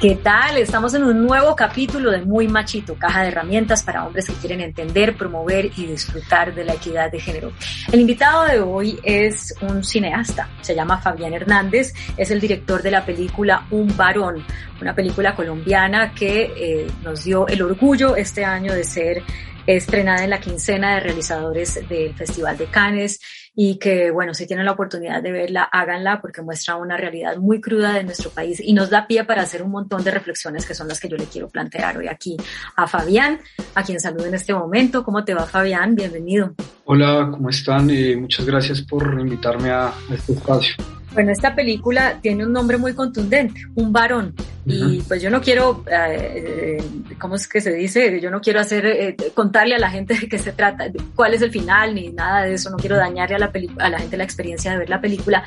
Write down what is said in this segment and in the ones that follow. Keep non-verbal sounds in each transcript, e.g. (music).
¿Qué tal? Estamos en un nuevo capítulo de Muy Machito, caja de herramientas para hombres que quieren entender, promover y disfrutar de la equidad de género. El invitado de hoy es un cineasta, se llama Fabián Hernández, es el director de la película Un varón, una película colombiana que eh, nos dio el orgullo este año de ser estrenada en la quincena de realizadores del Festival de Cannes y que, bueno, si tienen la oportunidad de verla, háganla porque muestra una realidad muy cruda de nuestro país y nos da pie para hacer un montón de reflexiones que son las que yo le quiero plantear hoy aquí a Fabián, a quien saludo en este momento. ¿Cómo te va, Fabián? Bienvenido. Hola, ¿cómo están? Eh, muchas gracias por invitarme a este espacio. Bueno, esta película tiene un nombre muy contundente, un varón. Y pues yo no quiero, eh, ¿cómo es que se dice? Yo no quiero hacer, eh, contarle a la gente de qué se trata, cuál es el final, ni nada de eso. No quiero dañarle a la, a la gente la experiencia de ver la película.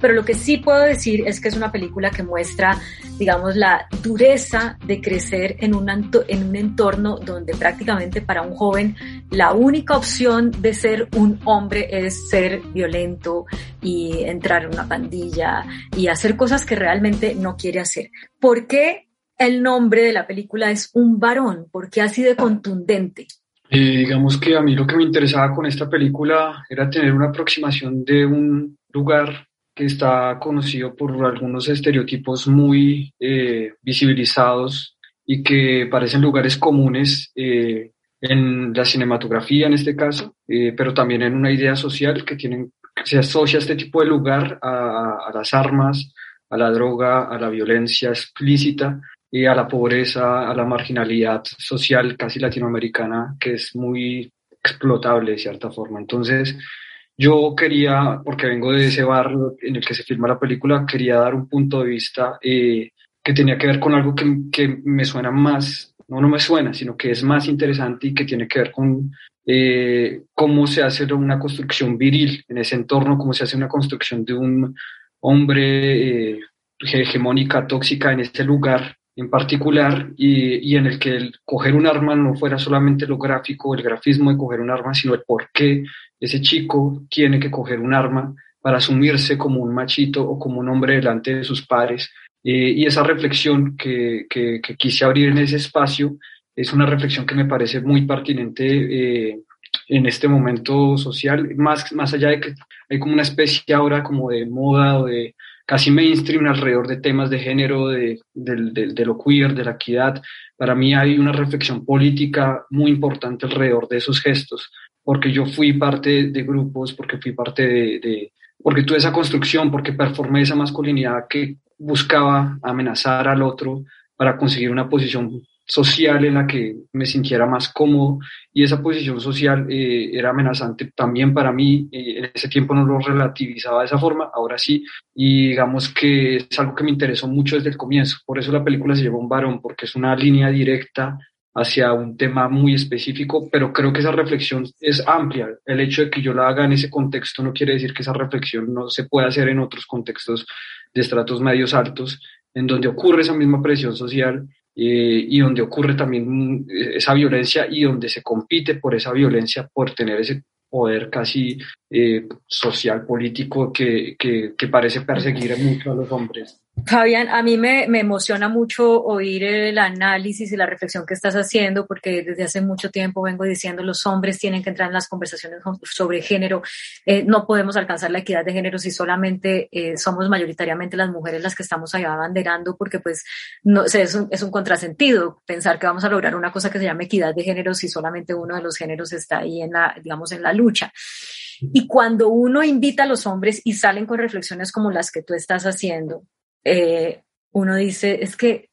Pero lo que sí puedo decir es que es una película que muestra, digamos, la dureza de crecer en un, en un entorno donde prácticamente para un joven la única opción de ser un hombre es ser violento y entrar en una pandilla y hacer cosas que realmente no quiere hacer. ¿Por qué el nombre de la película es Un varón? ¿Por qué así de contundente? Eh, digamos que a mí lo que me interesaba con esta película era tener una aproximación de un lugar que está conocido por algunos estereotipos muy eh, visibilizados y que parecen lugares comunes eh, en la cinematografía en este caso, eh, pero también en una idea social que tienen, se asocia este tipo de lugar a, a las armas, a la droga, a la violencia explícita y a la pobreza, a la marginalidad social casi latinoamericana que es muy explotable de cierta forma. Entonces, yo quería, porque vengo de ese barrio en el que se filma la película, quería dar un punto de vista eh, que tenía que ver con algo que, me suena más, no, no me suena, sino que es más interesante y que tiene que ver con eh, cómo se hace una construcción viril en ese entorno, cómo se hace una construcción de un hombre eh, hegemónica, tóxica en ese lugar en particular y, y, en el que el coger un arma no fuera solamente lo gráfico, el grafismo de coger un arma, sino el por qué ese chico tiene que coger un arma para asumirse como un machito o como un hombre delante de sus padres. Eh, y esa reflexión que, que, quise abrir en ese espacio es una reflexión que me parece muy pertinente eh, en este momento social, más, más allá de que hay como una especie ahora como de moda o de casi mainstream alrededor de temas de género, de, de, de, lo queer, de la equidad. Para mí hay una reflexión política muy importante alrededor de esos gestos porque yo fui parte de grupos, porque fui parte de, porque tuve esa construcción, porque performé esa masculinidad que buscaba amenazar al otro para conseguir una posición social en la que me sintiera más cómodo y esa posición social eh, era amenazante también para mí, eh, en ese tiempo no lo relativizaba de esa forma, ahora sí, y digamos que es algo que me interesó mucho desde el comienzo, por eso la película se llama Un varón, porque es una línea directa hacia un tema muy específico, pero creo que esa reflexión es amplia. El hecho de que yo la haga en ese contexto no quiere decir que esa reflexión no se pueda hacer en otros contextos de estratos medios altos, en donde ocurre esa misma presión social eh, y donde ocurre también esa violencia y donde se compite por esa violencia, por tener ese poder casi eh, social, político, que, que, que parece perseguir mucho a los hombres. Fabián, a mí me, me, emociona mucho oír el análisis y la reflexión que estás haciendo, porque desde hace mucho tiempo vengo diciendo los hombres tienen que entrar en las conversaciones sobre género. Eh, no podemos alcanzar la equidad de género si solamente eh, somos mayoritariamente las mujeres las que estamos allá abanderando, porque pues no, es, un, es un contrasentido pensar que vamos a lograr una cosa que se llama equidad de género si solamente uno de los géneros está ahí en la, digamos, en la lucha. Y cuando uno invita a los hombres y salen con reflexiones como las que tú estás haciendo, eh, uno dice, es que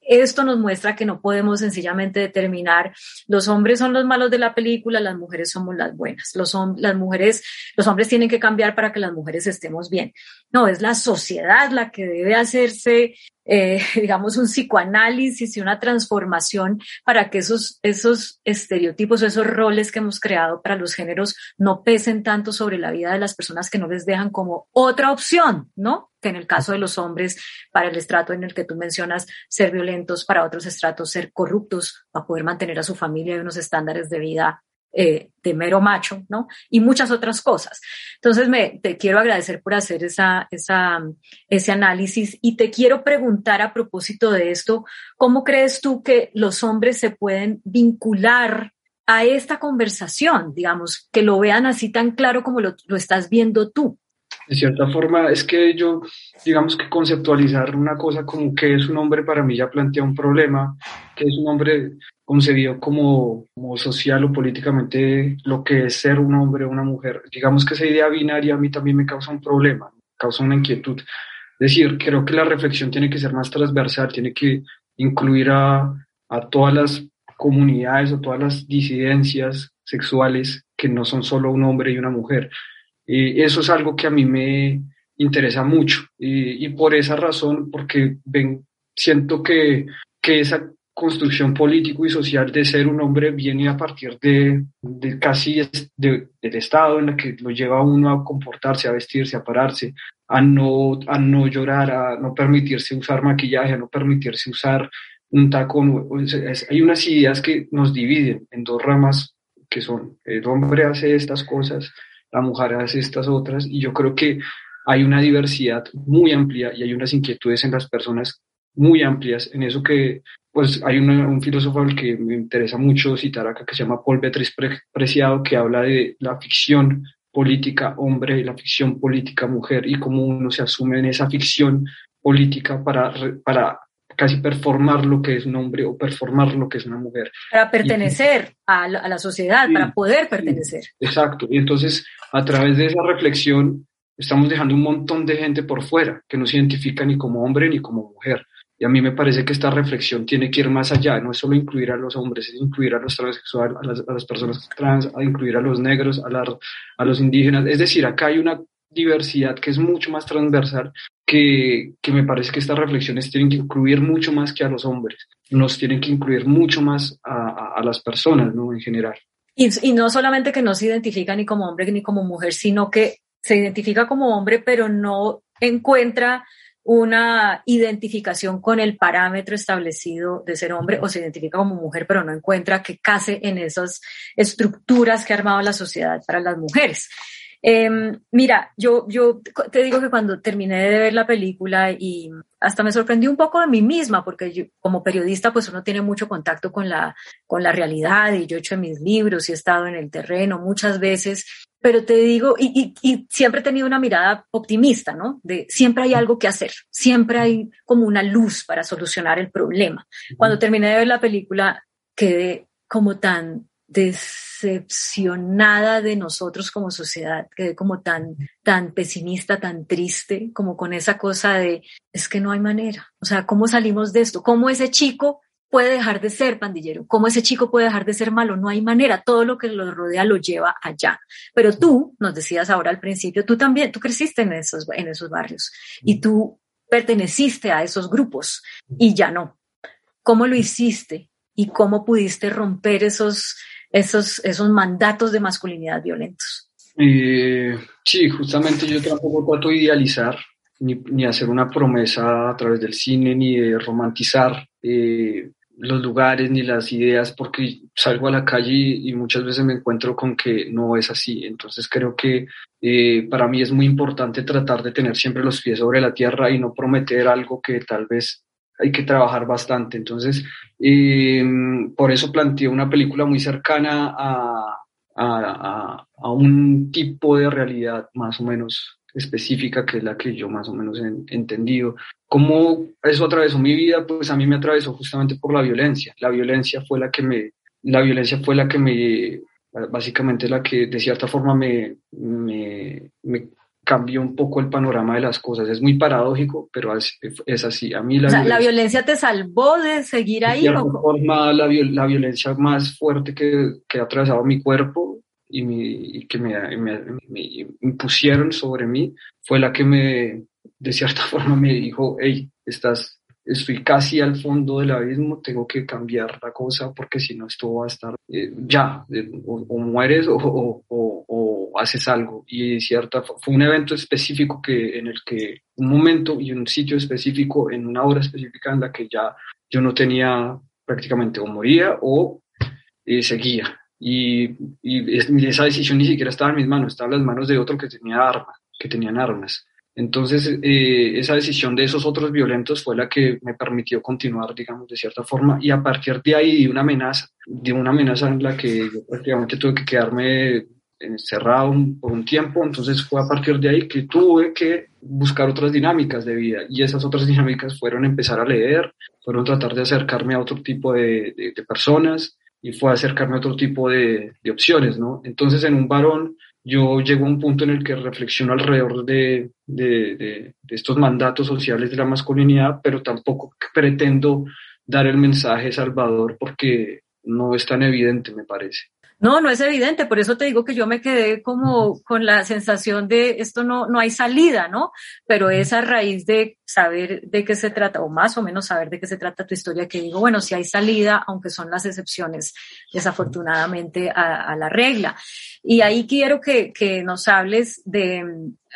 esto nos muestra que no podemos sencillamente determinar los hombres son los malos de la película, las mujeres somos las buenas. Los, las mujeres, los hombres tienen que cambiar para que las mujeres estemos bien. No, es la sociedad la que debe hacerse eh, (laughs) digamos, un psicoanálisis y una transformación para que esos, esos estereotipos, esos roles que hemos creado para los géneros no pesen tanto sobre la vida de las personas que no les dejan como otra opción, ¿no? Que en el caso de los hombres, para el estrato en el que tú mencionas, ser violentos, para otros estratos, ser corruptos, para poder mantener a su familia y unos estándares de vida eh, de mero macho, ¿no? Y muchas otras cosas. Entonces, me, te quiero agradecer por hacer esa, esa, ese análisis y te quiero preguntar a propósito de esto, ¿cómo crees tú que los hombres se pueden vincular a esta conversación, digamos, que lo vean así tan claro como lo, lo estás viendo tú? De cierta forma, es que yo, digamos que conceptualizar una cosa como que es un hombre para mí ya plantea un problema, que es un hombre concebido como, como social o políticamente lo que es ser un hombre o una mujer. Digamos que esa idea binaria a mí también me causa un problema, causa una inquietud. Es decir, creo que la reflexión tiene que ser más transversal, tiene que incluir a, a todas las comunidades o todas las disidencias sexuales que no son solo un hombre y una mujer. Y eso es algo que a mí me interesa mucho y, y por esa razón, porque ven, siento que, que esa construcción político y social de ser un hombre viene a partir de, de casi del Estado en el que lo lleva a uno a comportarse, a vestirse, a pararse, a no, a no llorar, a no permitirse usar maquillaje, a no permitirse usar un tacón. Hay unas ideas que nos dividen en dos ramas que son el hombre hace estas cosas, la mujer hace estas otras, y yo creo que hay una diversidad muy amplia y hay unas inquietudes en las personas muy amplias en eso que pues hay un filósofo al que me interesa mucho citar acá que se llama Paul Beatrice Preciado, que habla de la ficción política hombre y la ficción política mujer y cómo uno se asume en esa ficción política para, para casi performar lo que es un hombre o performar lo que es una mujer. Para pertenecer a, la, sociedad, para poder pertenecer. exacto. Y entonces, a través de esa reflexión, estamos dejando un montón de gente por fuera que no se identifica ni como hombre ni como mujer. Y a mí me parece que esta reflexión tiene que ir más allá, no es solo incluir a los hombres, es incluir a los transexuales, a las, a las personas trans, a incluir a los negros, a, a los indígenas. Es decir, acá hay una diversidad que es mucho más transversal, que, que, me parece que estas reflexiones tienen que incluir mucho más que a los hombres, nos tienen que incluir mucho más a, a, las personas, ¿no? En general. Y, y, no solamente que no se identifica ni como hombre ni como mujer, sino que se identifica como hombre, pero no encuentra una identificación con el parámetro establecido de ser hombre o se identifica como mujer, pero no encuentra que case en esas estructuras que ha armado la sociedad para las mujeres. Em, mira, yo, yo te digo que cuando terminé de ver la película y hasta me sorprendí un poco de mí misma, porque yo, como periodista, pues uno tiene mucho contacto con la, con la realidad y yo he hecho mis libros y he estado en el terreno muchas veces pero te digo, y, y, y, siempre he tenido una mirada optimista, ¿no? De siempre hay algo que hacer, siempre hay como una luz para solucionar el problema. Cuando terminé de ver la película, quedé como tan decepcionada de nosotros como sociedad, quedé como tan, tan pesimista, tan triste, como con esa cosa de, es que no hay manera. O sea, ¿cómo salimos de esto? ¿Cómo ese chico puede dejar de ser pandillero? ¿Cómo ese chico puede dejar de ser malo? No hay manera, todo lo que lo rodea lo lleva allá. Pero tú, nos decías ahora al principio, tú también, tú creciste en esos, en esos barrios y tú perteneciste a esos grupos y ya no. ¿Cómo lo hiciste y cómo pudiste romper esos, esos, esos mandatos de masculinidad violentos? Eh, sí, justamente yo tampoco trato de idealizar ni, ni, hacer una promesa a través del cine, ni de romantizar eh, los lugares ni las ideas porque salgo a la calle y muchas veces me encuentro con que no es así. Entonces creo que eh, para mí es muy importante tratar de tener siempre los pies sobre la tierra y no prometer algo que tal vez hay que trabajar bastante. Entonces, eh, por eso planteé una película muy cercana a, a, a, un tipo de realidad más o menos específica que es la que yo más o menos he entendido. ¿Cómo eso atravesó mi vida? Pues a mí me atravesó justamente por la violencia. La violencia fue la que me, la violencia fue la que me, básicamente la que de cierta forma me, me, cambió un poco el panorama de las cosas. Es muy paradójico, pero es, así. A mí la, o sea, violencia, ¿la violencia te salvó de seguir ahí? De forma, la, la, violencia más fuerte que, que, ha atravesado mi cuerpo y, mi, que me, me, me, impusieron sobre mí fue la que me, de cierta (laughs) forma, me dijo, hey, estás, estoy casi al fondo del abismo, tengo que cambiar la cosa porque si no esto va a estar eh, ya, o, mueres o, haces algo. Y cierta, fue un evento específico que, en el que, un momento y un sitio específico, en una hora específica en la que ya yo no tenía prácticamente o moría o eh, seguía. Y, y, esa decisión ni siquiera estaba en mis manos, estaba en las manos de otro que tenía armas, que tenían armas. Entonces, eh, esa decisión de esos otros violentos fue la que me permitió continuar, digamos, de cierta forma. Y a partir de ahí, de una amenaza, de una amenaza en la que yo prácticamente tuve que quedarme encerrado por un tiempo. Entonces, fue a partir de ahí que tuve que buscar otras dinámicas de vida. Y esas otras (laughs) dinámicas fueron empezar a leer, fueron tratar de acercarme a otro tipo de, personas y fue acercarme a otro tipo de opciones, ¿no? Entonces, en un varón yo llego a un punto en el que reflexiono alrededor de, estos mandatos sociales de la masculinidad, pero tampoco pretendo dar el mensaje salvador porque no es tan evidente, me parece. No, no es evidente, por eso te digo que yo me quedé como con la sensación de esto no, no hay salida, ¿no? Pero es a raíz de saber de qué se trata, o más o menos saber de qué se trata tu historia, que digo, bueno, si hay salida, aunque son las excepciones, desafortunadamente, a, a la regla. Y ahí quiero que, que nos hables de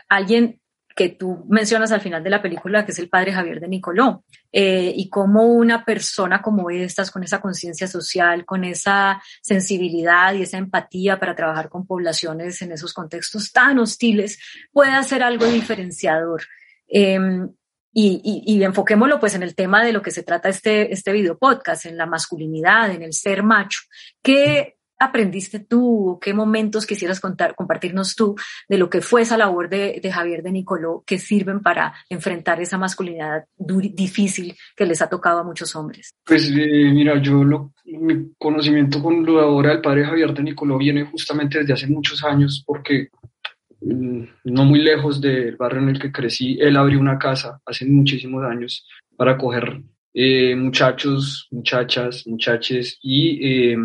alguien que tú mencionas al final de la película, que es el padre Javier de Nicoló, eh, y cómo una persona como estas, con esa conciencia social, con esa sensibilidad y esa empatía para trabajar con poblaciones en esos contextos tan hostiles, puede hacer algo diferenciador. Em, y, y, y, enfoquémoslo pues en el tema de lo que se trata este, este video podcast, en la masculinidad, en el ser macho. ¿Qué, aprendiste tú qué momentos quisieras contar, compartirnos tú de lo que fue esa labor de, de Javier de Nicoló que sirven para enfrentar esa masculinidad difícil que les ha tocado a muchos hombres? Pues eh, mira, yo lo, mi conocimiento con la obra del padre Javier de Nicoló viene justamente desde hace muchos años porque mm, no muy lejos del barrio en el que crecí, él abrió una casa hace muchísimos años para acoger eh, muchachos, muchachas, muchaches y eh,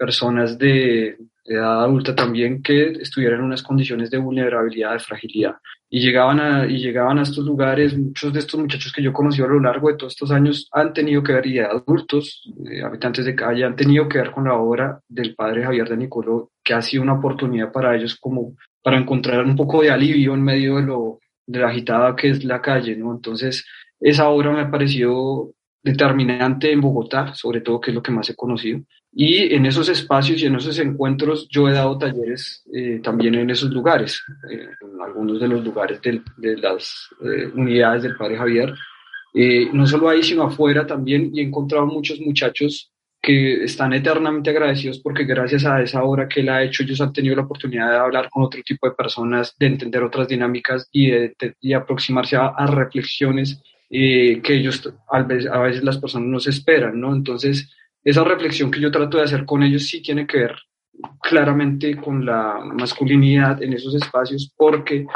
personas de edad adulta también que estuvieran en unas condiciones de vulnerabilidad, de fragilidad. Y llegaban, a, y llegaban a estos lugares, muchos de estos muchachos que yo conocí a lo largo de todos estos años han tenido que ver, y adultos, habitantes de calle, han tenido que ver con la obra del padre Javier de Nicoló, que ha sido una oportunidad para ellos como para encontrar un poco de alivio en medio de lo de la agitada que es la calle, ¿no? Entonces, esa obra me pareció determinante en Bogotá, sobre todo que es lo que más he conocido. Y en esos espacios y en esos encuentros yo he dado talleres eh, también en esos lugares, eh, en algunos de los lugares de, las eh, unidades del Padre Javier. no solo ahí, sino afuera también, y he encontrado muchos muchachos que están eternamente agradecidos porque gracias a esa obra que él ha hecho, ellos han tenido la oportunidad de hablar con otro tipo de personas, de entender otras dinámicas y de, aproximarse a reflexiones que ellos a veces, a veces las personas no se esperan, ¿no? Entonces, esa reflexión que yo trato de hacer con ellos sí tiene que ver claramente con la masculinidad en esos espacios porque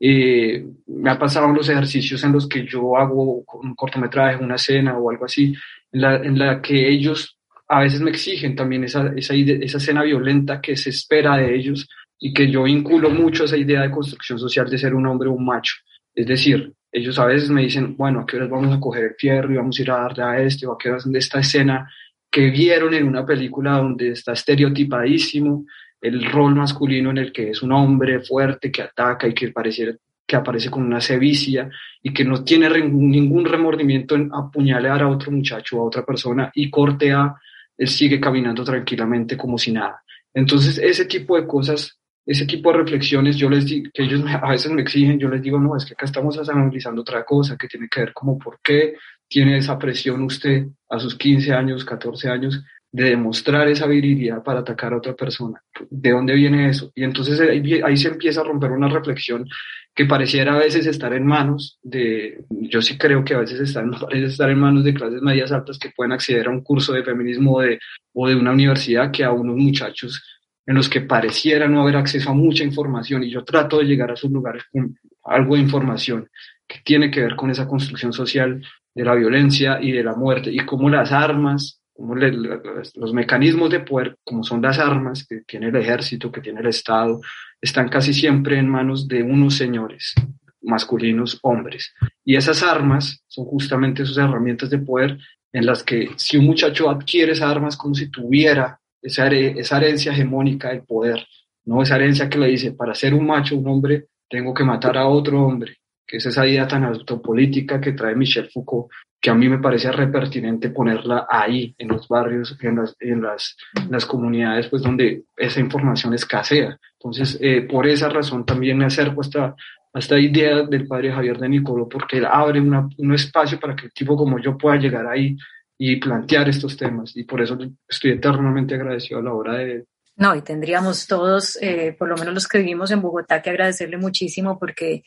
eh, me ha pasado los ejercicios en los que yo hago un cortometraje, una escena o algo así, en la, en la que ellos a veces me exigen también esa, esa, esa escena violenta que se espera de ellos y que yo vinculo mucho a esa idea de construcción social de ser un hombre o un macho. Es decir, ellos a veces me dicen, bueno, ¿a qué horas vamos a coger el fierro y vamos a ir a darle a este o a qué horas de esta escena que vieron en una película donde está estereotipadísimo el rol masculino en el que es un hombre fuerte que ataca y que parece que aparece con una sevicia y que no tiene ningún remordimiento en apuñalar a otro muchacho o a otra persona y cortea, él sigue caminando tranquilamente como si nada. Entonces, ese tipo de cosas, ese tipo de reflexiones, yo les digo, que ellos a veces me exigen, yo les digo, no, es que acá estamos analizando otra cosa que tiene que ver como por qué tiene esa presión usted a sus 15 años, 14 años, de demostrar esa virilidad para atacar a otra persona. ¿De dónde viene eso? Y entonces ahí, se empieza a romper una reflexión que pareciera a veces estar en manos de, yo sí creo que a veces está (laughs) estar en manos de clases medias altas que pueden acceder a un curso de feminismo de, o de una universidad que a unos muchachos en los que pareciera no haber acceso a mucha información y yo trato de llegar a esos lugares con algo de información que tiene que ver con esa construcción social de la violencia y de la muerte y cómo las armas, como los mecanismos de poder, como son las armas que tiene el ejército, que tiene el Estado, están casi siempre en manos de unos señores masculinos, hombres. Y esas armas son justamente esas herramientas de poder en las que si un muchacho adquiere esas armas como si tuviera esa, esa herencia hegemónica del poder, no esa herencia que le dice, para ser un macho, un hombre, tengo que matar a otro hombre, que es esa idea tan autopolítica que trae Michel Foucault, que a mí me parece repertinente ponerla ahí, en los barrios, en las, en las, las comunidades, pues donde esa información escasea. Entonces, eh, por esa razón también me acerco a esta, a esta idea del padre Javier de Nicolo, porque él abre una, un espacio para que el tipo como yo pueda llegar ahí y plantear estos temas. Y por eso estoy eternamente agradecido a la hora de, no, y tendríamos todos, eh, por lo menos los que vivimos en Bogotá, que agradecerle muchísimo porque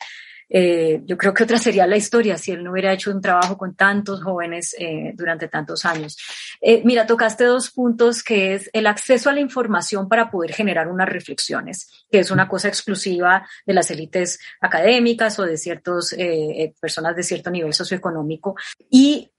eh, yo creo que otra sería la historia si él no hubiera hecho un trabajo con tantos jóvenes eh, durante tantos años. Eh, mira, tocaste dos puntos que es el acceso a la información para poder generar unas reflexiones, que es una cosa exclusiva de las élites académicas o de ciertas personas de cierto nivel socioeconómico. Y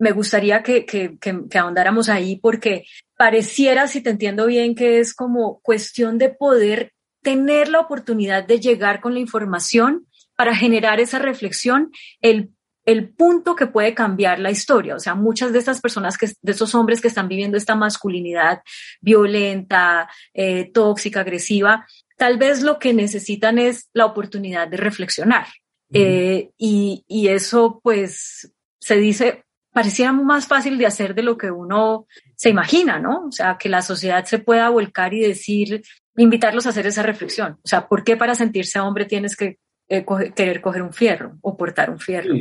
me gustaría que, que, que, que ahondáramos ahí porque pareciera, si te entiendo bien, que es como cuestión de poder tener la oportunidad de llegar con la información para generar esa reflexión, el, el punto que puede cambiar la historia. O sea, muchas de estas personas, que, de esos hombres que están viviendo esta masculinidad violenta, eh, tóxica, agresiva, tal vez lo que necesitan es la oportunidad de reflexionar. Eh, y, y eso, pues, se dice, parecía más fácil de hacer de lo que uno se imagina, ¿no? O sea, que la sociedad se pueda volcar y decir, invitarlos a hacer esa reflexión. O sea, ¿por qué para sentirse hombre tienes que eh, querer coger un fierro o portar un fierro.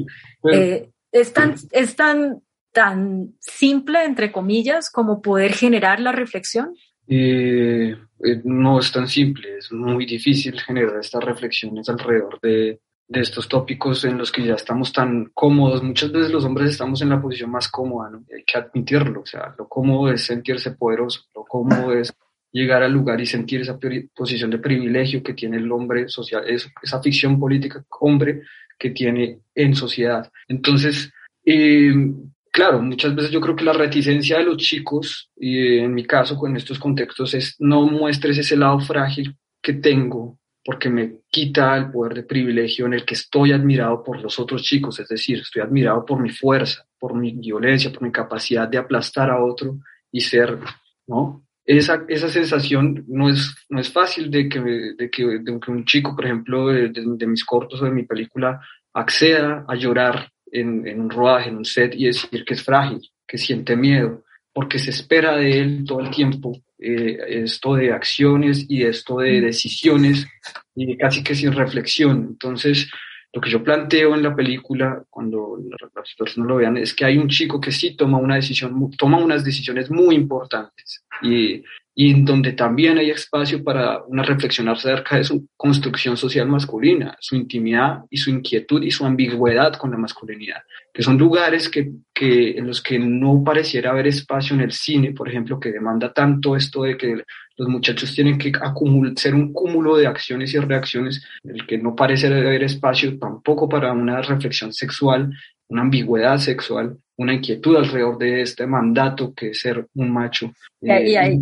Eh, es tan, es tan, tan simple, entre comillas, como poder generar la reflexión. Eh, no es tan simple, es muy difícil generar estas reflexiones alrededor de, de, estos tópicos en los que ya estamos tan cómodos. Muchas veces los hombres estamos en la posición más cómoda, ¿no? hay que admitirlo, o sea, lo cómodo es sentirse poderoso, lo cómodo es llegar al lugar y sentir esa posición de privilegio que tiene el hombre social, esa ficción política hombre que tiene en sociedad. Entonces, eh, claro, muchas veces yo creo que la reticencia de los chicos, y en mi caso con estos contextos, es no muestres ese lado frágil que tengo porque me quita el poder de privilegio en el que estoy admirado por los otros chicos, es decir, estoy admirado por mi fuerza, por mi violencia, por mi capacidad de aplastar a otro y ser, ¿no? esa, esa sensación no es, no es fácil de que, de que, de que un chico, por ejemplo, de, mis cortos o de mi película, acceda a llorar en, en, un rodaje, en un set y decir que es frágil, que siente miedo, porque se espera de él todo el tiempo eh, esto de acciones y esto de decisiones y casi que sin reflexión. Entonces, lo que yo planteo en la película, cuando las personas lo vean, es que hay un chico que sí toma una decisión, toma unas decisiones muy importantes y, y en donde también hay espacio para una reflexión acerca de su construcción social masculina, su intimidad y su inquietud y su ambigüedad con la masculinidad, que son lugares que, que en los que no pareciera haber espacio en el cine, por ejemplo, que demanda tanto esto de que los muchachos tienen que ser un cúmulo de acciones y reacciones, en el que no parece haber espacio tampoco para una reflexión sexual, una ambigüedad sexual, una inquietud alrededor de este mandato que es ser un macho. Y, eh,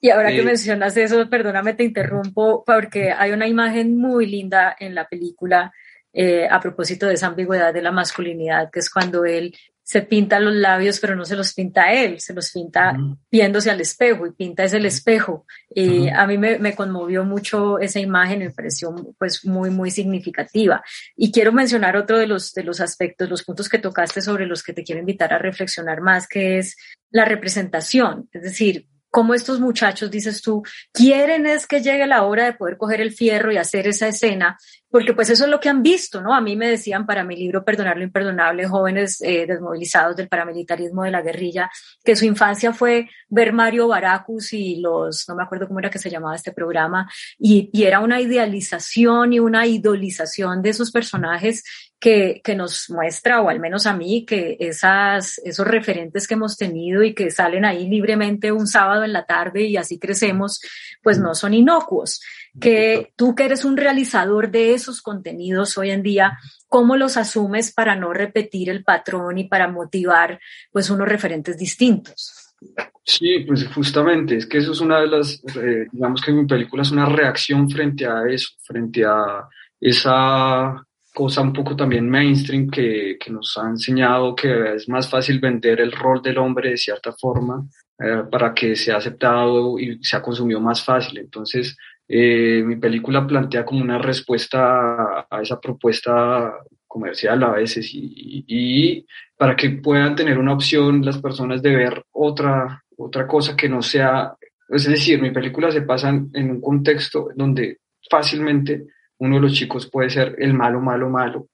y ahora que eh, mencionas eso, perdóname, te interrumpo, porque hay una imagen muy linda en la película eh, a propósito de esa ambigüedad de la masculinidad, que es cuando él se pinta los labios, pero no se los pinta él, se los pinta viéndose al espejo y pinta es el espejo. Y a mí me, me, conmovió mucho esa imagen, me pareció pues muy, muy significativa. Y quiero mencionar otro de los, de los aspectos, los puntos que tocaste sobre los que te quiero invitar a reflexionar más, que es la representación. Es decir, cómo estos muchachos, dices tú, quieren es que llegue la hora de poder coger el fierro y hacer esa escena, porque pues eso es lo que han visto, ¿no? A mí me decían para mi libro Perdonar lo Imperdonable, jóvenes eh, desmovilizados del paramilitarismo de la guerrilla, que su infancia fue ver Mario Baracus y los, no me acuerdo cómo era que se llamaba este programa, y, y era una idealización y una idolización de esos personajes que, que, nos muestra, o al menos a mí, que esas, esos referentes que hemos tenido y que salen ahí libremente un sábado en la tarde y así crecemos, pues no son inocuos. Que tú que eres un realizador de esos contenidos hoy en día, ¿cómo los asumes para no repetir el patrón y para motivar pues unos referentes distintos? Sí, pues justamente, es que eso es una de las, eh, digamos que mi película es una reacción frente a eso, frente a esa cosa un poco también mainstream que, que nos ha enseñado que es más fácil vender el rol del hombre de cierta forma eh, para que sea aceptado y sea consumido más fácil. Entonces, eh, mi película plantea como una respuesta a, esa propuesta comercial a veces y, para que puedan tener una opción las personas de ver otra, otra cosa que no sea, es decir, mi película se pasa en un contexto donde fácilmente uno de los chicos puede ser el malo, malo, malo,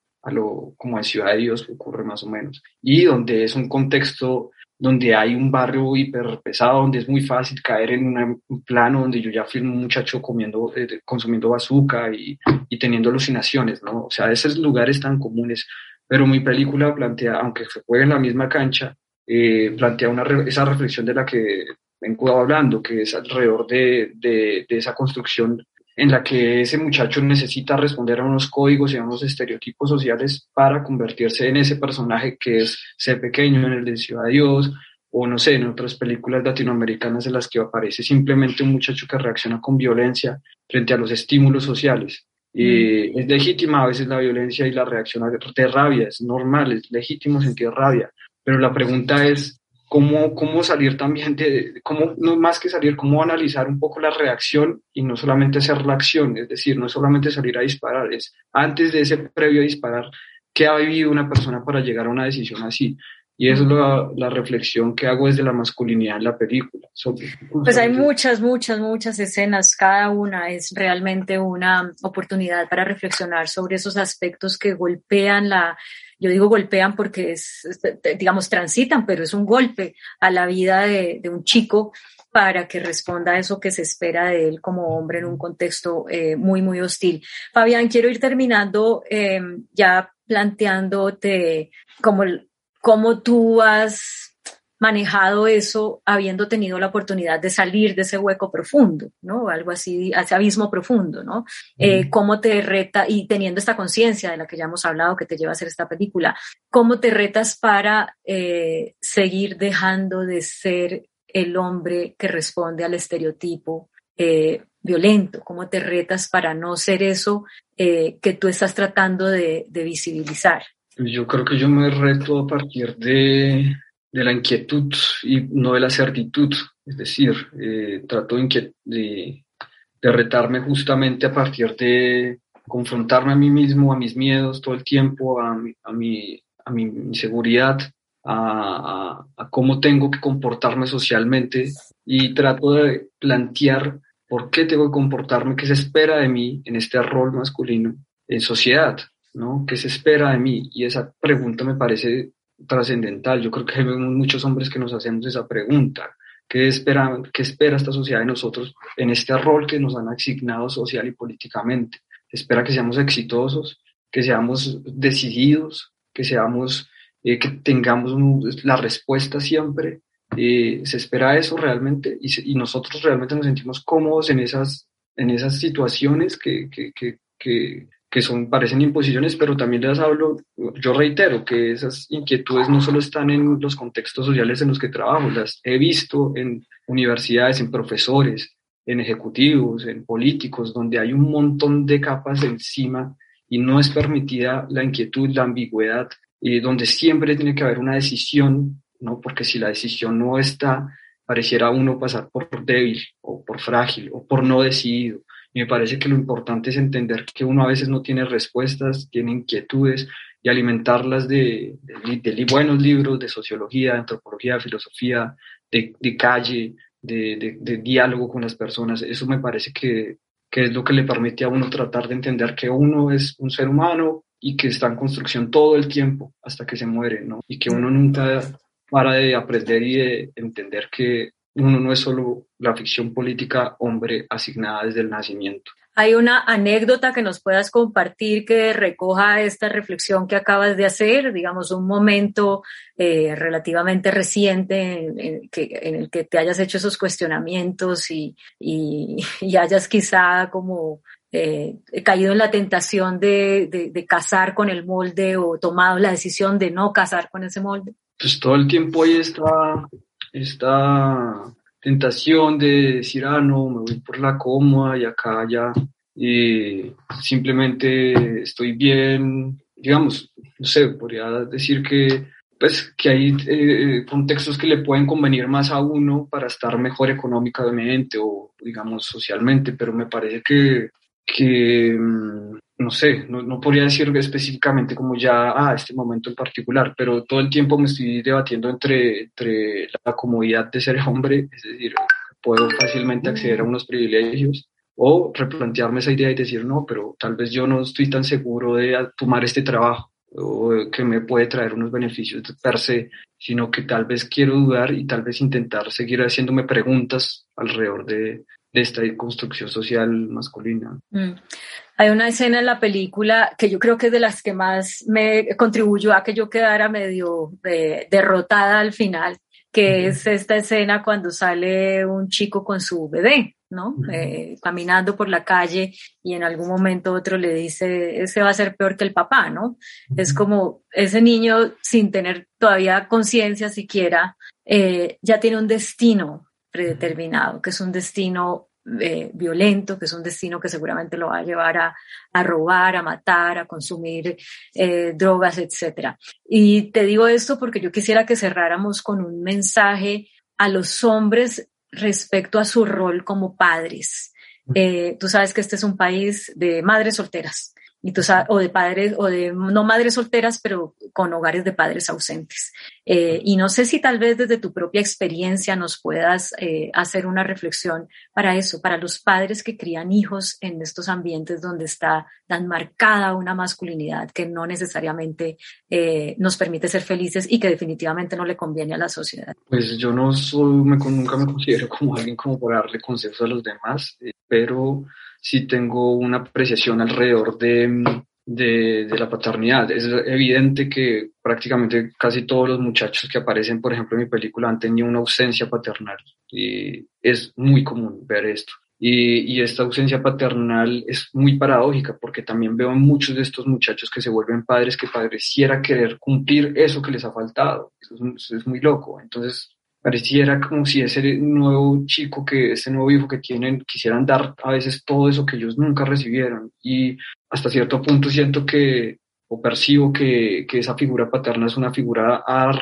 como en Ciudad de Dios ocurre más o menos, y donde es un contexto donde hay un barrio hiper pesado, donde es muy fácil caer en un plano donde yo ya fui un muchacho comiendo, eh, consumiendo bazooka y, y, teniendo alucinaciones, ¿no? O sea, esos lugares tan comunes. Pero mi película plantea, aunque se juegue en la misma cancha, eh, plantea una, esa reflexión de la que vengo hablando, que es alrededor de, de, de esa construcción en la que ese muchacho necesita responder a unos códigos y a unos estereotipos sociales para convertirse en ese personaje que es ser pequeño en el de Ciudad de Dios, o no sé, en otras películas latinoamericanas en las que aparece simplemente un muchacho que reacciona con violencia frente a los estímulos sociales. Y mm. es legítima a veces la violencia y la reacción de rabia, es normal, es legítimo sentir rabia, pero la pregunta es, cómo, cómo salir también de, cómo, no más que salir, cómo analizar un poco la reacción y no solamente hacer la acción, es decir, no solamente salir a disparar, es antes de ese previo a disparar, qué ha vivido una persona para llegar a una decisión así. Y eso es la, la, reflexión que hago desde la masculinidad en la película. Pues hay muchas, muchas, muchas escenas. Cada una es realmente una oportunidad para reflexionar sobre esos aspectos que golpean la, yo digo golpean porque es, digamos, transitan, pero es un golpe a la vida de, de, un chico para que responda a eso que se espera de él como hombre en un contexto eh, muy, muy hostil. Fabián, quiero ir terminando eh, ya planteándote como cómo tú has manejado eso habiendo tenido la oportunidad de salir de ese hueco profundo, ¿no? Algo así, ese abismo profundo, ¿no? Eh, ¿Cómo te reta, y teniendo esta conciencia de la que ya hemos hablado, que te lleva a hacer esta película, cómo te retas para eh, seguir dejando de ser el hombre que responde al estereotipo eh, violento? ¿Cómo te retas para no ser eso que tú estás tratando de, de visibilizar? Yo creo que yo me reto a partir de de la inquietud y no de la certitud. Es decir, eh, trato de, de, retarme justamente a partir de confrontarme a mí mismo, a mis miedos todo el tiempo, a mi, a mi, a mi inseguridad, a, a, cómo tengo que comportarme socialmente y trato de plantear por qué tengo que comportarme, qué se espera de mí en este rol masculino en sociedad, ¿no? ¿Qué se espera de mí? Y esa pregunta me parece trascendental. Yo creo que hay muchos hombres que nos hacemos esa pregunta. ¿Qué espera, ¿Qué espera esta sociedad de nosotros en este rol que nos han asignado social y políticamente? Espera que seamos exitosos, que seamos decididos, que seamos, eh, que tengamos la respuesta siempre. Eh, se espera eso realmente y, nosotros realmente nos sentimos cómodos en esas, en esas situaciones que, que, que que son, parecen imposiciones, pero también les hablo, yo reitero que esas inquietudes no solo están en los contextos sociales en los que trabajo, las he visto en universidades, en profesores, en ejecutivos, en políticos, donde hay un montón de capas encima y no es permitida la inquietud, la ambigüedad, y donde siempre tiene que haber una decisión, ¿no? Porque si la decisión no está, pareciera uno pasar por débil o por frágil o por no decidido. Y me parece que lo importante es entender que uno a veces no tiene respuestas, tiene inquietudes y alimentarlas de, de, buenos libros de sociología, antropología, filosofía, de, calle, de, diálogo con las personas. Eso me parece que, que es lo que le permite a uno tratar de entender que uno es un ser humano y que está en construcción todo el tiempo hasta que se muere, ¿no? Y que uno nunca para de aprender y de entender que uno no es solo la ficción política hombre asignada desde el nacimiento. ¿Hay una anécdota que nos puedas compartir que recoja esta reflexión que acabas de hacer? Digamos, un momento eh, relativamente reciente en, el que te hayas hecho esos cuestionamientos (laughs) y, hayas quizá como eh, caído en la tentación de, de, casar con el molde o tomado la decisión de no casar con ese molde. Pues todo el tiempo hay esta, esta tentación de decir, ah, no, me voy por la cómoda y acá ya y simplemente estoy bien, digamos, no sé, podría decir que pues que hay eh, contextos que le pueden convenir más a uno para estar mejor económicamente o digamos socialmente, pero me parece que, que mm, no sé, no, no, podría decir específicamente como ya a ah, este momento en particular, pero todo el tiempo me estoy debatiendo entre, entre la comodidad de ser hombre, es decir, puedo fácilmente acceder a unos privilegios o replantearme esa idea y decir, no, pero tal vez yo no estoy tan seguro de tomar este trabajo o que me puede traer unos beneficios per se, sino que tal vez quiero dudar y tal vez intentar seguir haciéndome preguntas alrededor de, de esta construcción social masculina. Mm. Hay una escena en la película que yo creo que es de las que más me contribuyó a que yo quedara medio eh, derrotada al final, que es esta escena cuando sale un chico con su bebé ¿no? Eh, caminando por la calle y en algún momento otro le dice, ese va a ser peor que el papá, ¿no? Es como ese niño sin tener todavía conciencia siquiera, eh, ya tiene un destino predeterminado, que es un destino eh, violento, que es un destino que seguramente lo va a llevar a, a robar, a matar, a consumir drogas, etc. Y te digo esto porque yo quisiera que cerráramos con un mensaje a los hombres respecto a su rol como padres. Eh, tú sabes que este es un país de madres solteras y tú sabes, o de padres, o de no madres solteras, pero con hogares de padres ausentes. Eh, y no sé si tal vez desde tu propia experiencia nos puedas eh, hacer una reflexión para eso, para los padres que crían hijos en estos ambientes donde está tan marcada una masculinidad que no necesariamente eh, nos permite ser felices y que definitivamente no le conviene a la sociedad. Pues yo no soy, nunca me considero como alguien como por darle consejos a los demás, pero sí tengo una apreciación alrededor de, de, la paternidad. Es evidente que prácticamente casi todos los muchachos que aparecen, por ejemplo, en mi película han tenido una ausencia paternal y es muy común ver esto. Y, y, esta ausencia paternal es muy paradójica porque también veo muchos de estos muchachos que se vuelven padres que pareciera querer cumplir eso que les ha faltado. Es, es muy loco. Entonces, pareciera como si ese nuevo chico que, ese nuevo hijo que tienen, quisieran dar a veces todo eso que ellos nunca recibieron. Y hasta cierto punto siento que, o percibo que, que esa figura paterna es una figura a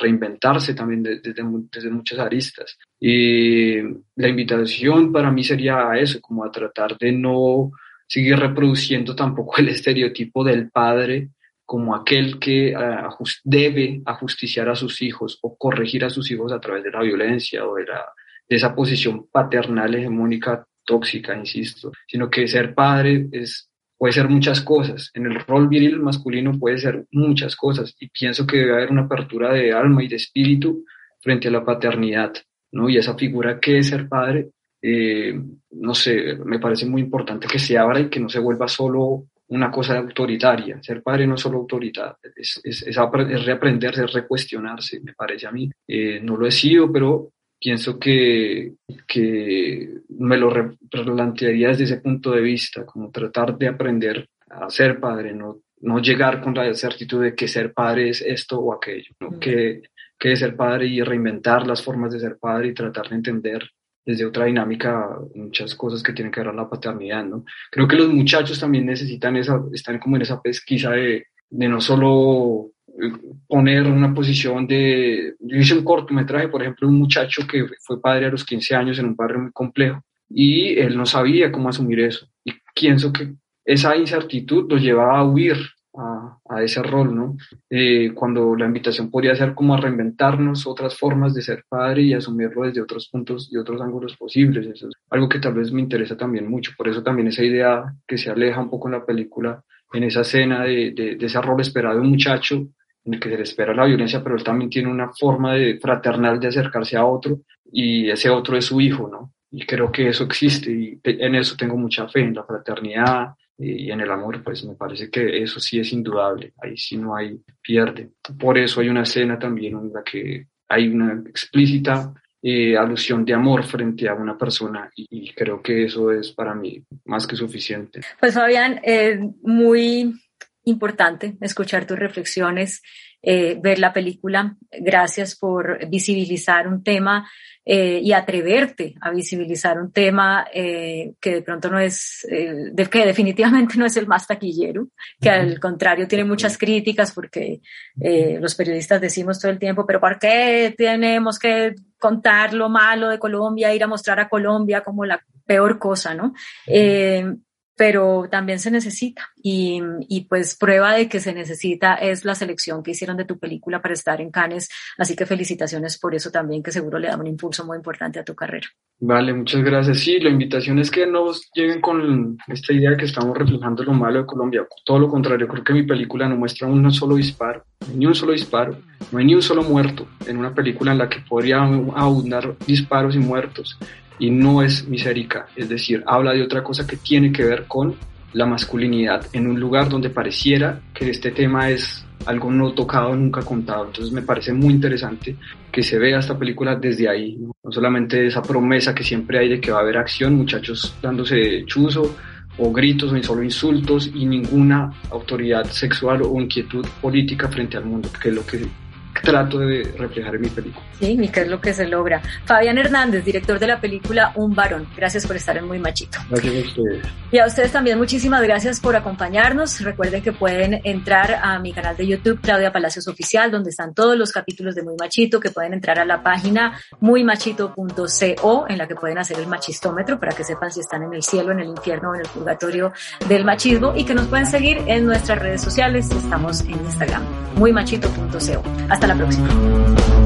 reinventarse también desde, desde muchas aristas. Y la invitación para mí sería a eso, como a tratar de no seguir reproduciendo tampoco el (laughs) estereotipo del padre como aquel que uh, debe ajusticiar a sus hijos o corregir a sus hijos a través de la violencia o de, la, de esa posición paternal hegemónica tóxica, insisto, sino que ser padre es, puede ser muchas cosas. En el rol viril masculino puede ser muchas cosas y pienso que debe haber una apertura de alma y de espíritu frente a la paternidad, ¿no? Y esa figura que es ser padre, eh, no sé, me parece muy importante que se abra y que no se vuelva solo una cosa autoritaria. Ser padre no es solo autoridad, es, es, es, reaprenderse, es recuestionarse, me parece a mí. Eh, no lo he sido, pero pienso que, que me lo replantearía desde ese punto de vista, como tratar de aprender a ser padre, no, no llegar con la certitud de que ser padre es esto o aquello, ¿no? que, que ser padre y reinventar las formas de ser padre y tratar de entender desde otra dinámica muchas cosas que tienen que ver la paternidad, ¿no? Creo que los muchachos también necesitan esa, están como en esa pesquisa de, de no solo eh, poner una posición de... Yo hice un cortometraje, por ejemplo, un muchacho que fue padre a los 15 años en un barrio muy complejo y él no sabía cómo asumir eso. Y pienso que esa incertidumbre lo llevaba a huir a, ese rol, ¿no? Eh, cuando la invitación podría ser como a reinventarnos otras formas de ser padre y asumirlo desde otros puntos y otros ángulos posibles. Eso es algo que tal vez me interesa también mucho. Por eso también esa idea que se aleja un poco en la película, en esa escena de, de, ese rol esperado de un muchacho en el que se le espera la violencia, pero él también tiene una forma de fraternal de acercarse a otro y ese otro es su hijo, ¿no? y creo que eso existe y en eso tengo mucha fe, en la fraternidad y en el amor, pues me parece que eso sí es indudable, ahí sí no hay pierde. Por eso hay una escena también en la que hay una explícita eh, alusión de amor frente a una persona y, creo que eso es para mí más que suficiente. Pues Fabián, eh, muy importante escuchar tus reflexiones, eh, ver la película. Gracias por visibilizar un tema eh, y atreverte a visibilizar un tema eh, que de pronto no es, eh, de, que definitivamente no es el más taquillero, que al contrario tiene muchas críticas porque los periodistas decimos todo el tiempo, pero ¿por qué tenemos que contar lo malo de Colombia, ir a mostrar a Colombia como la peor cosa, ¿no? Pero también se necesita. Y, y, pues prueba de que se necesita es la selección que hicieron de tu película para estar en Cannes. Así que felicitaciones por eso también, que seguro le da un impulso muy importante a tu carrera. Vale, muchas gracias. Sí, la invitación es que no lleguen con esta idea de que estamos reflejando lo malo de Colombia. Todo lo contrario, creo que mi película no muestra un solo disparo, ni un solo disparo, no hay ni un solo muerto en una película en la que podría abundar disparos y muertos y no es misérica, es decir, habla de otra cosa que tiene que ver con la masculinidad en un lugar donde pareciera que este tema es algo no tocado, nunca contado. Entonces me parece muy interesante que se vea esta película desde ahí, no, solamente esa promesa que siempre hay de que va a haber acción, muchachos dándose chuzo o gritos o solo insultos y ninguna autoridad sexual o inquietud política frente al mundo, que es lo que trato de reflejar en mi película. Sí, y qué es lo que se logra. Fabián Hernández, director de la película Un varón. Gracias por estar en Muy Machito. Gracias a ustedes. Y a ustedes también muchísimas gracias por acompañarnos. Recuerden que pueden entrar a mi canal de YouTube, Claudia Palacios Oficial, donde están todos los capítulos de Muy Machito, que pueden entrar a la página muymachito.co, en la que pueden hacer el machistómetro para que sepan si están en el cielo, en el infierno o en el purgatorio del machismo y que nos pueden seguir en nuestras redes sociales. Estamos en Instagram, muymachito.co. Hasta la próxima.